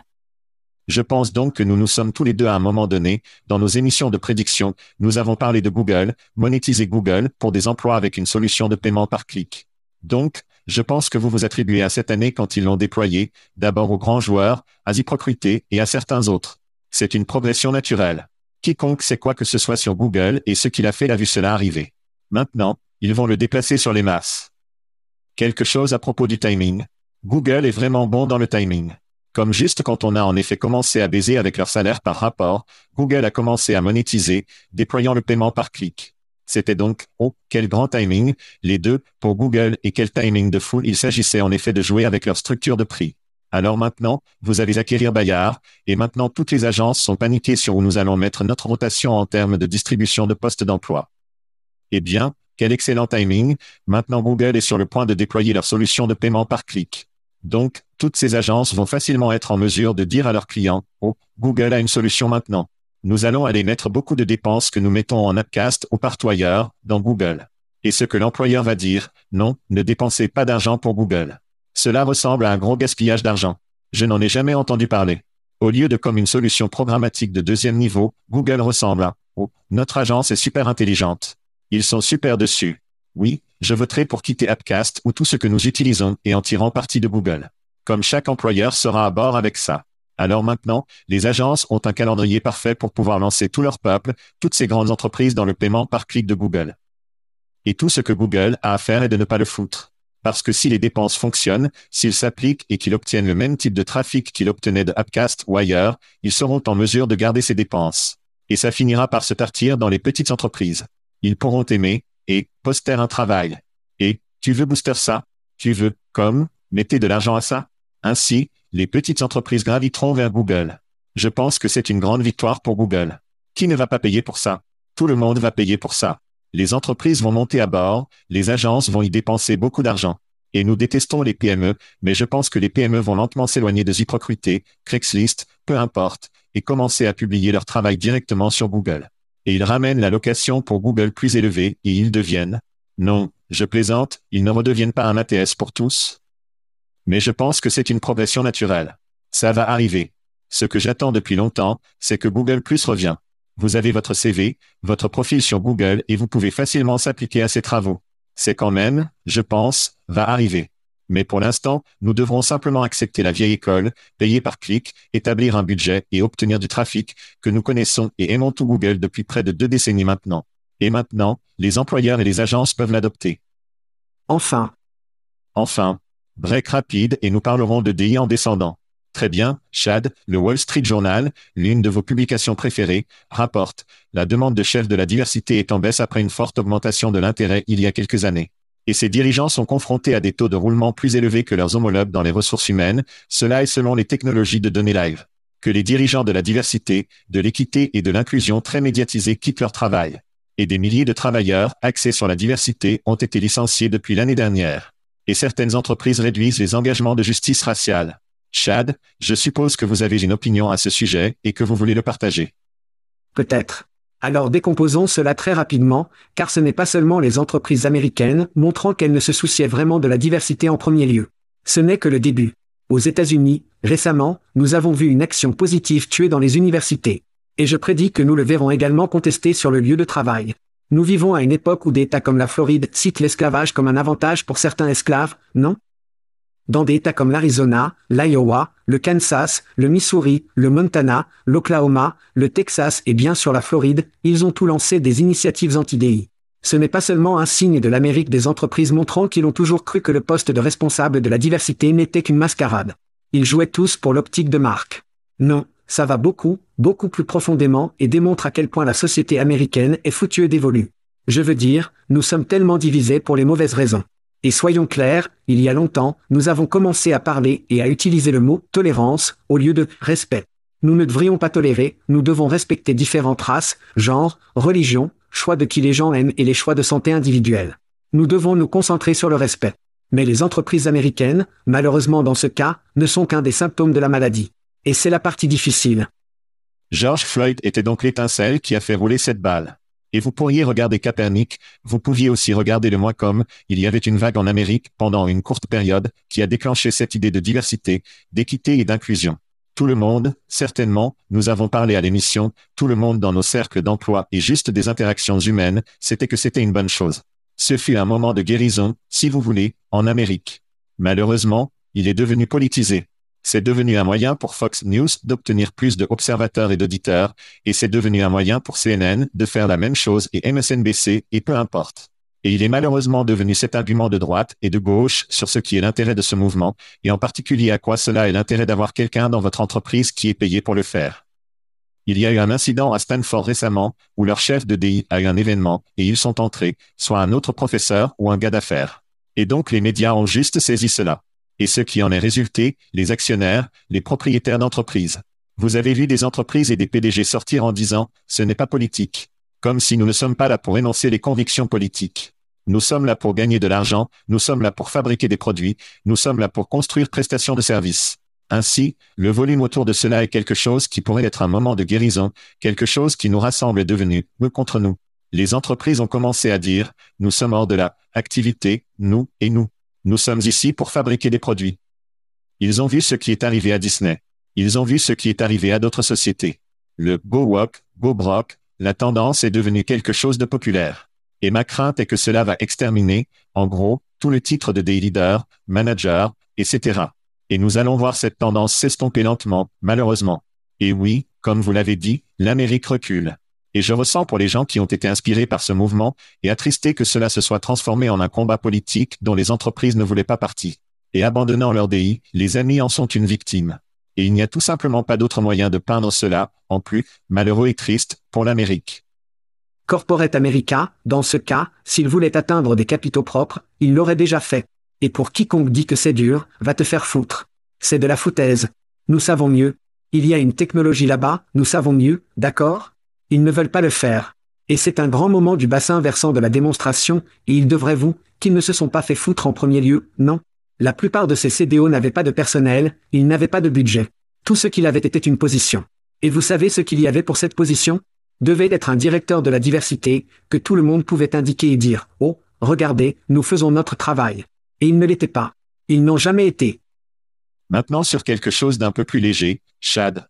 Je pense donc que nous nous sommes tous les deux à un moment donné, dans nos émissions de prédiction, nous avons parlé de Google, monétiser Google pour des emplois avec une solution de paiement par clic. Donc, je pense que vous vous attribuez à cette année quand ils l'ont déployé, d'abord aux grands joueurs, à Ziprocrité et à certains autres. C'est une progression naturelle. Quiconque sait quoi que ce soit sur Google et ce qu'il a fait a vu cela arriver. Maintenant, ils vont le déplacer sur les masses. Quelque chose à propos du timing. Google est vraiment bon dans le timing. Comme juste quand on a en effet commencé à baiser avec leur salaire par rapport, Google a commencé à monétiser, déployant le paiement par clic. C'était donc, oh, quel grand timing, les deux, pour Google et quel timing de fou il s'agissait en effet de jouer avec leur structure de prix. Alors maintenant, vous allez acquérir Bayard, et maintenant toutes les agences sont paniquées sur où nous allons mettre notre rotation en termes de distribution de postes d'emploi. Eh bien, quel excellent timing, maintenant Google est sur le point de déployer leur solution de paiement par clic. Donc, toutes ces agences vont facilement être en mesure de dire à leurs clients, oh, Google a une solution maintenant nous allons aller mettre beaucoup de dépenses que nous mettons en Appcast ou partout dans Google. Et ce que l'employeur va dire, non, ne dépensez pas d'argent pour Google. Cela ressemble à un gros gaspillage d'argent. Je n'en ai jamais entendu parler. Au lieu de comme une solution programmatique de deuxième niveau, Google ressemble à Oh, notre agence est super intelligente. Ils sont super dessus. Oui, je voterai pour quitter Appcast ou tout ce que nous utilisons et en tirant parti de Google. Comme chaque employeur sera à bord avec ça. Alors maintenant, les agences ont un calendrier parfait pour pouvoir lancer tout leur peuple, toutes ces grandes entreprises dans le paiement par clic de Google. Et tout ce que Google a à faire est de ne pas le foutre. Parce que si les dépenses fonctionnent, s'ils s'appliquent et qu'ils obtiennent le même type de trafic qu'ils obtenaient de Appcast ou ailleurs, ils seront en mesure de garder ces dépenses. Et ça finira par se partir dans les petites entreprises. Ils pourront aimer, et, poster un travail. Et, tu veux booster ça? Tu veux, comme, mettez de l'argent à ça? Ainsi, les petites entreprises graviteront vers Google. Je pense que c'est une grande victoire pour Google. Qui ne va pas payer pour ça? Tout le monde va payer pour ça. Les entreprises vont monter à bord, les agences vont y dépenser beaucoup d'argent. Et nous détestons les PME, mais je pense que les PME vont lentement s'éloigner de ZipRecruiter, Craigslist, peu importe, et commencer à publier leur travail directement sur Google. Et ils ramènent la location pour Google plus élevée et ils deviennent, non, je plaisante, ils ne redeviennent pas un ATS pour tous. Mais je pense que c'est une progression naturelle. Ça va arriver. Ce que j'attends depuis longtemps, c'est que Google Plus revient. Vous avez votre CV, votre profil sur Google et vous pouvez facilement s'appliquer à ces travaux. C'est quand même, je pense, va arriver. Mais pour l'instant, nous devrons simplement accepter la vieille école, payer par clic, établir un budget et obtenir du trafic que nous connaissons et aimons tout Google depuis près de deux décennies maintenant. Et maintenant, les employeurs et les agences peuvent l'adopter. Enfin. Enfin. Break rapide et nous parlerons de DI en descendant. Très bien, Chad, le Wall Street Journal, l'une de vos publications préférées, rapporte, la demande de chef de la diversité est en baisse après une forte augmentation de l'intérêt il y a quelques années et ces dirigeants sont confrontés à des taux de roulement plus élevés que leurs homologues dans les ressources humaines, cela est selon les technologies de données live. Que les dirigeants de la diversité, de l'équité et de l'inclusion très médiatisés quittent leur travail. Et des milliers de travailleurs axés sur la diversité ont été licenciés depuis l'année dernière. Et certaines entreprises réduisent les engagements de justice raciale. Chad, je suppose que vous avez une opinion à ce sujet et que vous voulez le partager. Peut-être. Alors décomposons cela très rapidement, car ce n'est pas seulement les entreprises américaines montrant qu'elles ne se souciaient vraiment de la diversité en premier lieu. Ce n'est que le début. Aux États-Unis, récemment, nous avons vu une action positive tuée dans les universités. Et je prédis que nous le verrons également contesté sur le lieu de travail. Nous vivons à une époque où des États comme la Floride citent l'esclavage comme un avantage pour certains esclaves, non? Dans des États comme l'Arizona, l'Iowa, le Kansas, le Missouri, le Montana, l'Oklahoma, le Texas et bien sûr la Floride, ils ont tout lancé des initiatives anti-DI. Ce n'est pas seulement un signe de l'Amérique des entreprises montrant qu'ils ont toujours cru que le poste de responsable de la diversité n'était qu'une mascarade. Ils jouaient tous pour l'optique de marque. Non, ça va beaucoup, beaucoup plus profondément et démontre à quel point la société américaine est foutue d'évoluer. Je veux dire, nous sommes tellement divisés pour les mauvaises raisons. Et soyons clairs, il y a longtemps, nous avons commencé à parler et à utiliser le mot tolérance au lieu de respect. Nous ne devrions pas tolérer, nous devons respecter différentes races, genres, religions, choix de qui les gens aiment et les choix de santé individuelle. Nous devons nous concentrer sur le respect. Mais les entreprises américaines, malheureusement dans ce cas, ne sont qu'un des symptômes de la maladie. Et c'est la partie difficile. George Floyd était donc l'étincelle qui a fait rouler cette balle. Et vous pourriez regarder Capernic, vous pouviez aussi regarder le moi comme, il y avait une vague en Amérique pendant une courte période qui a déclenché cette idée de diversité, d'équité et d'inclusion. Tout le monde, certainement, nous avons parlé à l'émission, tout le monde dans nos cercles d'emploi et juste des interactions humaines, c'était que c'était une bonne chose. Ce fut un moment de guérison, si vous voulez, en Amérique. Malheureusement, il est devenu politisé. C'est devenu un moyen pour Fox News d'obtenir plus de observateurs et d'auditeurs, et c'est devenu un moyen pour CNN de faire la même chose et MSNBC, et peu importe. Et il est malheureusement devenu cet argument de droite et de gauche sur ce qui est l'intérêt de ce mouvement, et en particulier à quoi cela est l'intérêt d'avoir quelqu'un dans votre entreprise qui est payé pour le faire. Il y a eu un incident à Stanford récemment, où leur chef de DI a eu un événement, et ils sont entrés, soit un autre professeur ou un gars d'affaires. Et donc les médias ont juste saisi cela et ce qui en est résulté, les actionnaires, les propriétaires d'entreprises. Vous avez vu des entreprises et des PDG sortir en disant, ce n'est pas politique. Comme si nous ne sommes pas là pour énoncer les convictions politiques. Nous sommes là pour gagner de l'argent, nous sommes là pour fabriquer des produits, nous sommes là pour construire prestations de services. Ainsi, le volume autour de cela est quelque chose qui pourrait être un moment de guérison, quelque chose qui nous rassemble est devenu, nous contre nous. Les entreprises ont commencé à dire, nous sommes hors de la activité, nous et nous. Nous sommes ici pour fabriquer des produits. Ils ont vu ce qui est arrivé à Disney. Ils ont vu ce qui est arrivé à d'autres sociétés. Le go walk, go brock, la tendance est devenue quelque chose de populaire. Et ma crainte est que cela va exterminer, en gros, tout le titre de des leaders, managers, etc. Et nous allons voir cette tendance s'estomper lentement, malheureusement. Et oui, comme vous l'avez dit, l'Amérique recule. Et je ressens pour les gens qui ont été inspirés par ce mouvement, et attristé que cela se soit transformé en un combat politique dont les entreprises ne voulaient pas partie. Et abandonnant leur DI, les amis en sont une victime. Et il n'y a tout simplement pas d'autre moyen de peindre cela, en plus, malheureux et triste, pour l'Amérique. Corporate America, dans ce cas, s'il voulait atteindre des capitaux propres, il l'aurait déjà fait. Et pour quiconque dit que c'est dur, va te faire foutre. C'est de la foutaise. Nous savons mieux. Il y a une technologie là-bas, nous savons mieux, d'accord? Ils ne veulent pas le faire. Et c'est un grand moment du bassin versant de la démonstration, et ils devraient vous, qu'ils ne se sont pas fait foutre en premier lieu, non? La plupart de ces CDO n'avaient pas de personnel, ils n'avaient pas de budget. Tout ce qu'il avait était une position. Et vous savez ce qu'il y avait pour cette position? Devait être un directeur de la diversité, que tout le monde pouvait indiquer et dire, oh, regardez, nous faisons notre travail. Et ils ne l'étaient pas. Ils n'ont jamais été. Maintenant sur quelque chose d'un peu plus léger, Chad.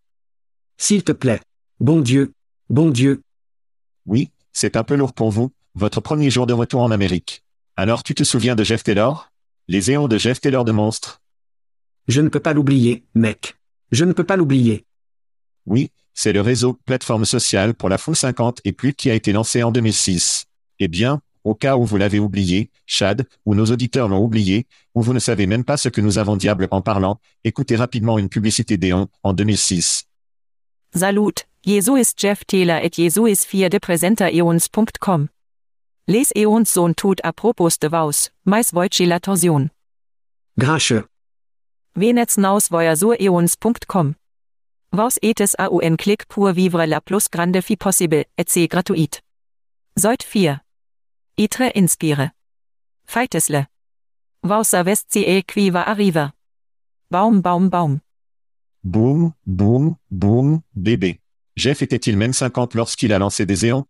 S'il te plaît. Bon Dieu. Bon Dieu. Oui, c'est un peu lourd pour vous, votre premier jour de retour en Amérique. Alors tu te souviens de Jeff Taylor? Les éons de Jeff Taylor de monstre Je ne peux pas l'oublier, mec. Je ne peux pas l'oublier. Oui, c'est le réseau plateforme sociale pour la foule 50 et plus qui a été lancé en 2006. Eh bien, au cas où vous l'avez oublié, Chad, ou nos auditeurs l'ont oublié, ou vous ne savez même pas ce que nous avons diable en parlant, écoutez rapidement une publicité d'Eon en 2006. Salut, Jesu ist Jeff Taylor et Jesu ist vier de presenter eons.com. Les eons Sohn tut apropos de vaus, mais voici la torsion. Grincheux. Venetz naus voyer sur eons.com. Vos etes aun clic pour vivre la plus grande fi possible, et c'est gratuit. Soit 4. Itre inspire. Feitesle. Vos savest sie qui va arriva. Baum, baum, baum. Boum, boum, boum, bébé. Jeff était-il même 50 lorsqu'il a lancé des éons?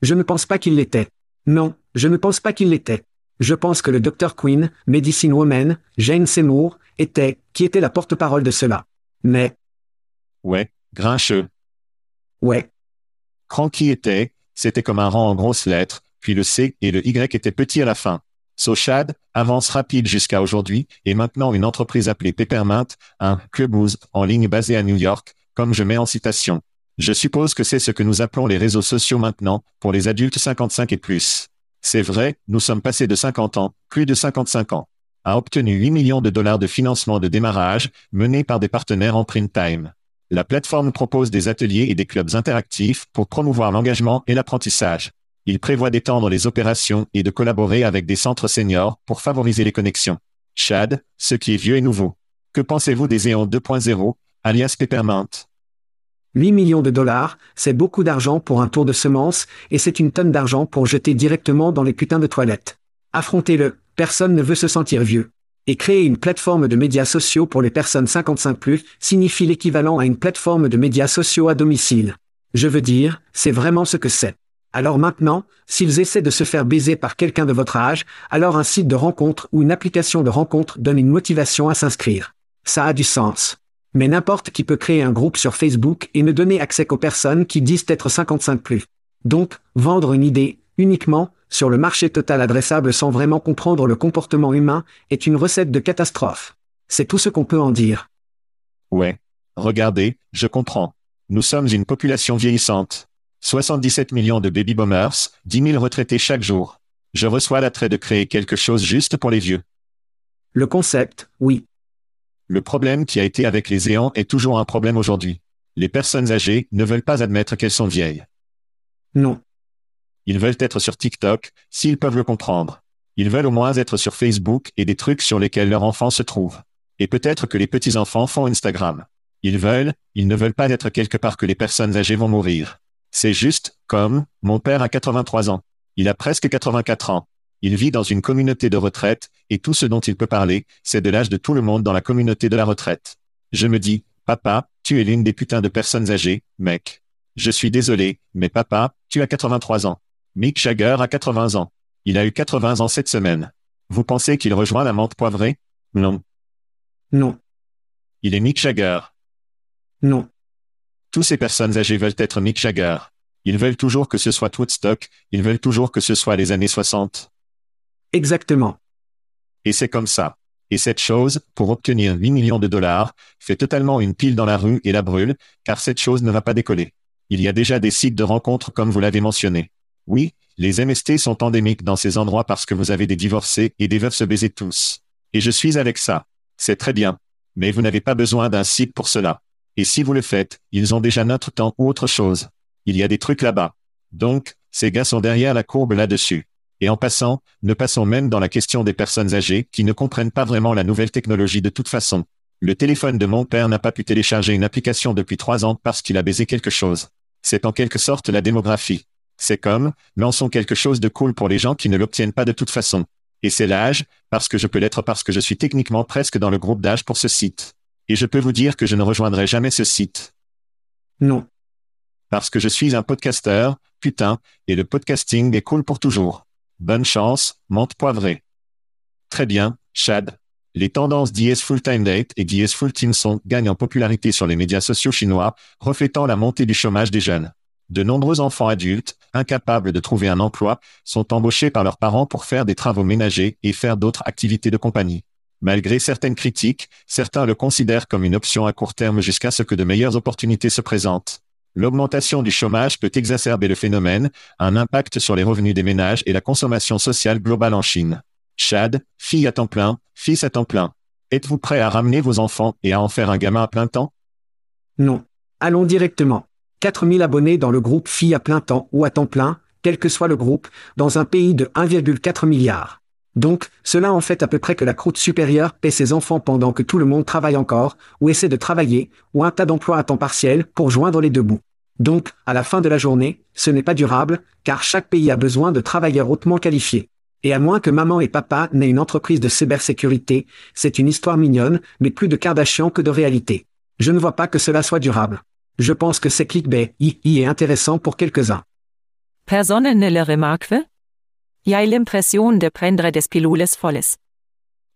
Je ne pense pas qu'il l'était. Non, je ne pense pas qu'il l'était. Je pense que le Dr Queen, Medicine Woman, Jane Seymour, était, qui était la porte-parole de cela. Mais, Ouais, grincheux. ouais, Cranky était, c'était comme un rang en grosses lettres, puis le C et le Y étaient petits à la fin. So Chad, avance rapide jusqu'à aujourd'hui, et maintenant une entreprise appelée Peppermint, un clubhouse en ligne basé à New York, comme je mets en citation. Je suppose que c'est ce que nous appelons les réseaux sociaux maintenant, pour les adultes 55 et plus. C'est vrai, nous sommes passés de 50 ans, plus de 55 ans. A obtenu 8 millions de dollars de financement de démarrage, menés par des partenaires en print time. La plateforme propose des ateliers et des clubs interactifs pour promouvoir l'engagement et l'apprentissage. Il prévoit d'étendre les opérations et de collaborer avec des centres seniors pour favoriser les connexions. Chad, ce qui est vieux et nouveau. Que pensez-vous des éons 2.0, alias Peppermint? 8 millions de dollars, c'est beaucoup d'argent pour un tour de semences, et c'est une tonne d'argent pour jeter directement dans les putains de toilettes. Affrontez-le, personne ne veut se sentir vieux. Et créer une plateforme de médias sociaux pour les personnes 55+, signifie l'équivalent à une plateforme de médias sociaux à domicile. Je veux dire, c'est vraiment ce que c'est. Alors maintenant, s'ils essaient de se faire baiser par quelqu'un de votre âge, alors un site de rencontre ou une application de rencontre donne une motivation à s'inscrire. Ça a du sens. Mais n'importe qui peut créer un groupe sur Facebook et ne donner accès qu'aux personnes qui disent être 55 plus. Donc, vendre une idée, uniquement, sur le marché total adressable sans vraiment comprendre le comportement humain, est une recette de catastrophe. C'est tout ce qu'on peut en dire. Ouais. Regardez, je comprends. Nous sommes une population vieillissante. 77 millions de baby boomers, 10 000 retraités chaque jour. Je reçois l'attrait de créer quelque chose juste pour les vieux. Le concept, oui. Le problème qui a été avec les éons est toujours un problème aujourd'hui. Les personnes âgées ne veulent pas admettre qu'elles sont vieilles. Non. Ils veulent être sur TikTok, s'ils peuvent le comprendre. Ils veulent au moins être sur Facebook et des trucs sur lesquels leur enfant se trouve. Et peut-être que les petits-enfants font Instagram. Ils veulent, ils ne veulent pas être quelque part que les personnes âgées vont mourir. C'est juste, comme, mon père a 83 ans. Il a presque 84 ans. Il vit dans une communauté de retraite, et tout ce dont il peut parler, c'est de l'âge de tout le monde dans la communauté de la retraite. Je me dis, papa, tu es l'une des putains de personnes âgées, mec. Je suis désolé, mais papa, tu as 83 ans. Mick Jagger a 80 ans. Il a eu 80 ans cette semaine. Vous pensez qu'il rejoint la menthe poivrée? Non. Non. Il est Mick Jagger. Non. Tous ces personnes âgées veulent être Mick Jagger. Ils veulent toujours que ce soit Woodstock, ils veulent toujours que ce soit les années 60. Exactement. Et c'est comme ça. Et cette chose, pour obtenir 8 millions de dollars, fait totalement une pile dans la rue et la brûle, car cette chose ne va pas décoller. Il y a déjà des sites de rencontres comme vous l'avez mentionné. Oui, les MST sont endémiques dans ces endroits parce que vous avez des divorcés et des veuves se baiser tous. Et je suis avec ça. C'est très bien. Mais vous n'avez pas besoin d'un site pour cela. Et si vous le faites, ils ont déjà notre temps ou autre chose. Il y a des trucs là-bas. Donc, ces gars sont derrière la courbe là-dessus. Et en passant, ne passons même dans la question des personnes âgées qui ne comprennent pas vraiment la nouvelle technologie de toute façon. Le téléphone de mon père n'a pas pu télécharger une application depuis trois ans parce qu'il a baisé quelque chose. C'est en quelque sorte la démographie. C'est comme, lançons quelque chose de cool pour les gens qui ne l'obtiennent pas de toute façon. Et c'est l'âge, parce que je peux l'être parce que je suis techniquement presque dans le groupe d'âge pour ce site. Et je peux vous dire que je ne rejoindrai jamais ce site. Non. Parce que je suis un podcasteur, putain, et le podcasting est cool pour toujours. Bonne chance, menthe poivrée. Très bien, Chad. Les tendances d'IS Full Time Date et d'IS Full Team Song gagnent en popularité sur les médias sociaux chinois, reflétant la montée du chômage des jeunes. De nombreux enfants adultes, incapables de trouver un emploi, sont embauchés par leurs parents pour faire des travaux ménagers et faire d'autres activités de compagnie. Malgré certaines critiques, certains le considèrent comme une option à court terme jusqu'à ce que de meilleures opportunités se présentent. L'augmentation du chômage peut exacerber le phénomène, un impact sur les revenus des ménages et la consommation sociale globale en Chine. Chad, fille à temps plein, fils à temps plein. Êtes-vous prêt à ramener vos enfants et à en faire un gamin à plein temps? Non. Allons directement. 4000 abonnés dans le groupe Filles à plein temps ou à temps plein, quel que soit le groupe, dans un pays de 1,4 milliard. Donc, cela en fait à peu près que la croûte supérieure paie ses enfants pendant que tout le monde travaille encore, ou essaie de travailler, ou un tas d'emplois à temps partiel pour joindre les deux bouts. Donc, à la fin de la journée, ce n'est pas durable, car chaque pays a besoin de travailleurs hautement qualifiés. Et à moins que maman et papa n'aient une entreprise de cybersécurité, c'est une histoire mignonne, mais plus de Kardashian que de réalité. Je ne vois pas que cela soit durable. Je pense que c'est clickbait, i, i est intéressant pour quelques-uns. Personenelle remarque? Jeg l'impression de prendre des pilules folles.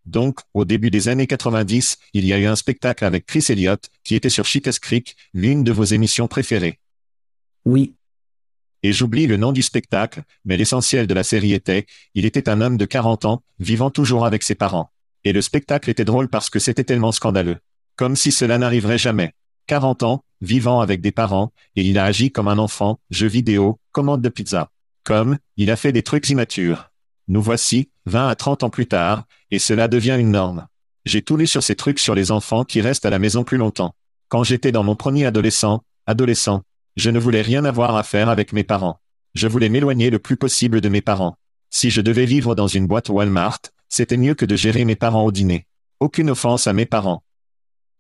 Donc, au début des années 90, il y a eu un spectacle avec Chris Elliott, qui était sur Cheetah's Creek, l'une de vos émissions préférées. Oui, Et j'oublie le nom du spectacle, mais l'essentiel de la série était, il était un homme de 40 ans, vivant toujours avec ses parents. Et le spectacle était drôle parce que c'était tellement scandaleux. Comme si cela n'arriverait jamais. 40 ans, vivant avec des parents, et il a agi comme un enfant, jeu vidéo, commande de pizza. Comme, il a fait des trucs immatures. Nous voici, 20 à 30 ans plus tard, et cela devient une norme. J'ai tout lu sur ces trucs sur les enfants qui restent à la maison plus longtemps. Quand j'étais dans mon premier adolescent, adolescent, je ne voulais rien avoir à faire avec mes parents. Je voulais m'éloigner le plus possible de mes parents. Si je devais vivre dans une boîte Walmart, c'était mieux que de gérer mes parents au dîner. Aucune offense à mes parents.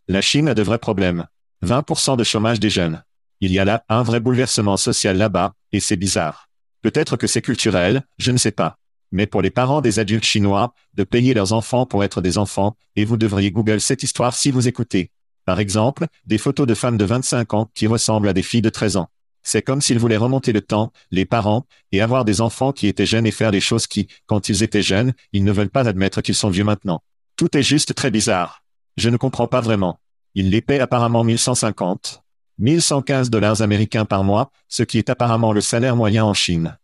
La Chine a de vrais problèmes. 20% de chômage des jeunes. Il y a là un vrai bouleversement social là-bas, et c'est bizarre. Peut-être que c'est culturel, je ne sais pas. Mais pour les parents des adultes chinois, de payer leurs enfants pour être des enfants, et vous devriez Google cette histoire si vous écoutez. Par exemple, des photos de femmes de 25 ans qui ressemblent à des filles de 13 ans. C'est comme s'ils voulaient remonter le temps, les parents, et avoir des enfants qui étaient jeunes et faire des choses qui, quand ils étaient jeunes, ils ne veulent pas admettre qu'ils sont vieux maintenant. Tout est juste très bizarre. Je ne comprends pas vraiment. Ils les paient apparemment 1150. 1115 dollars américains par mois, ce qui est apparemment le salaire moyen en Chine.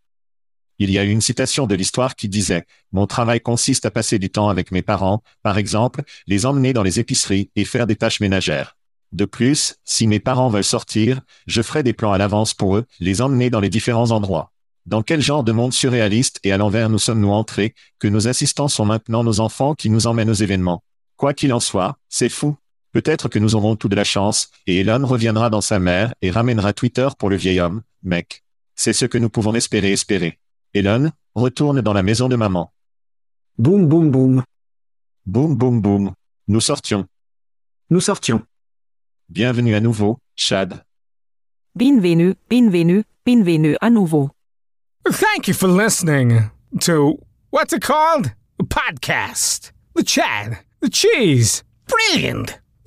Il y a une citation de l'histoire qui disait, Mon travail consiste à passer du temps avec mes parents, par exemple, les emmener dans les épiceries et faire des tâches ménagères. De plus, si mes parents veulent sortir, je ferai des plans à l'avance pour eux, les emmener dans les différents endroits. Dans quel genre de monde surréaliste et à l'envers nous sommes-nous entrés, que nos assistants sont maintenant nos enfants qui nous emmènent aux événements Quoi qu'il en soit, c'est fou. Peut-être que nous aurons tout de la chance, et Elon reviendra dans sa mère et ramènera Twitter pour le vieil homme, mec. C'est ce que nous pouvons espérer espérer. Elon, retourne dans la maison de maman. boum boum boum. Boum boum boum. Nous sortions. Nous sortions. Bienvenue à nouveau, Chad. Bienvenue, bienvenue, bienvenue à nouveau. Thank you for listening to what's it called? A podcast. The Chad. The Cheese. Brilliant.